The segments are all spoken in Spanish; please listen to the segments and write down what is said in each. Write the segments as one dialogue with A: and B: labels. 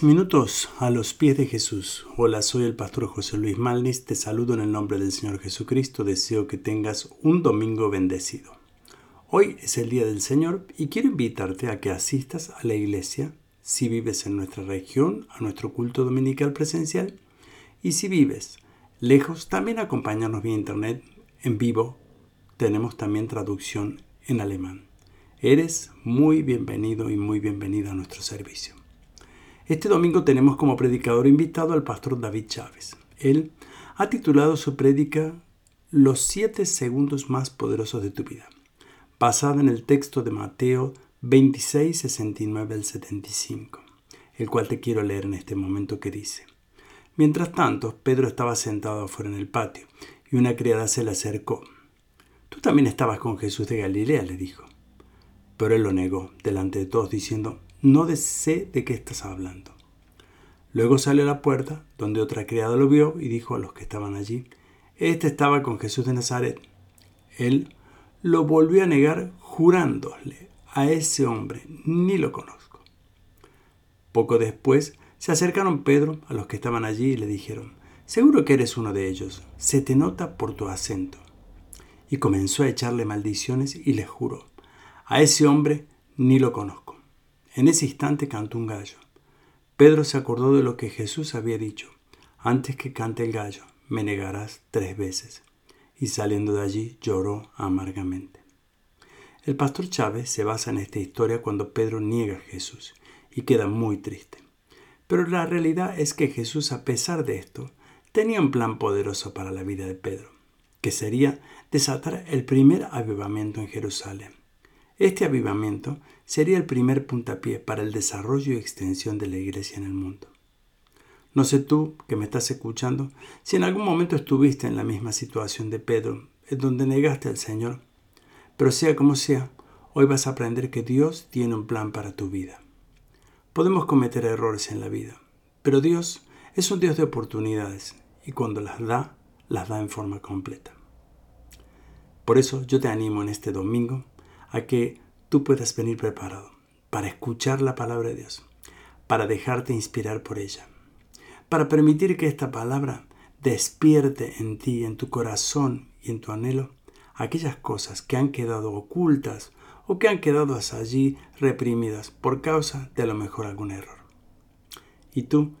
A: 10 minutos a los pies de Jesús. Hola, soy el pastor José Luis Malnis. Te saludo en el nombre del Señor Jesucristo. Deseo que tengas un domingo bendecido. Hoy es el Día del Señor y quiero invitarte a que asistas a la iglesia si vives en nuestra región, a nuestro culto dominical presencial. Y si vives lejos, también acompáñanos vía internet en vivo. Tenemos también traducción en alemán. Eres muy bienvenido y muy bienvenida a nuestro servicio. Este domingo tenemos como predicador invitado al pastor David Chávez. Él ha titulado su prédica Los siete segundos más poderosos de tu vida, basada en el texto de Mateo 26, 69 al 75, el cual te quiero leer en este momento que dice. Mientras tanto, Pedro estaba sentado afuera en el patio y una criada se le acercó. Tú también estabas con Jesús de Galilea, le dijo. Pero él lo negó delante de todos, diciendo, no sé de qué estás hablando. Luego salió a la puerta, donde otra criada lo vio y dijo a los que estaban allí, Este estaba con Jesús de Nazaret. Él lo volvió a negar jurándole a ese hombre, ni lo conozco. Poco después se acercaron Pedro a los que estaban allí y le dijeron, Seguro que eres uno de ellos, se te nota por tu acento. Y comenzó a echarle maldiciones y le juró, A ese hombre ni lo conozco. En ese instante cantó un gallo. Pedro se acordó de lo que Jesús había dicho. Antes que cante el gallo, me negarás tres veces. Y saliendo de allí lloró amargamente. El pastor Chávez se basa en esta historia cuando Pedro niega a Jesús y queda muy triste. Pero la realidad es que Jesús, a pesar de esto, tenía un plan poderoso para la vida de Pedro, que sería desatar el primer avivamiento en Jerusalén. Este avivamiento sería el primer puntapié para el desarrollo y extensión de la iglesia en el mundo. No sé tú, que me estás escuchando, si en algún momento estuviste en la misma situación de Pedro, en donde negaste al Señor, pero sea como sea, hoy vas a aprender que Dios tiene un plan para tu vida. Podemos cometer errores en la vida, pero Dios es un Dios de oportunidades y cuando las da, las da en forma completa. Por eso yo te animo en este domingo a que tú puedas venir preparado para escuchar la palabra de Dios, para dejarte inspirar por ella, para permitir que esta palabra despierte en ti, en tu corazón y en tu anhelo aquellas cosas que han quedado ocultas o que han quedado allí reprimidas por causa de a lo mejor algún error. ¿Y tú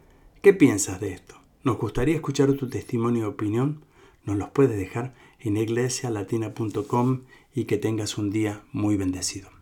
A: qué piensas de esto? Nos gustaría escuchar tu testimonio y opinión. Nos los puedes dejar en iglesialatina.com y que tengas un día muy bendecido.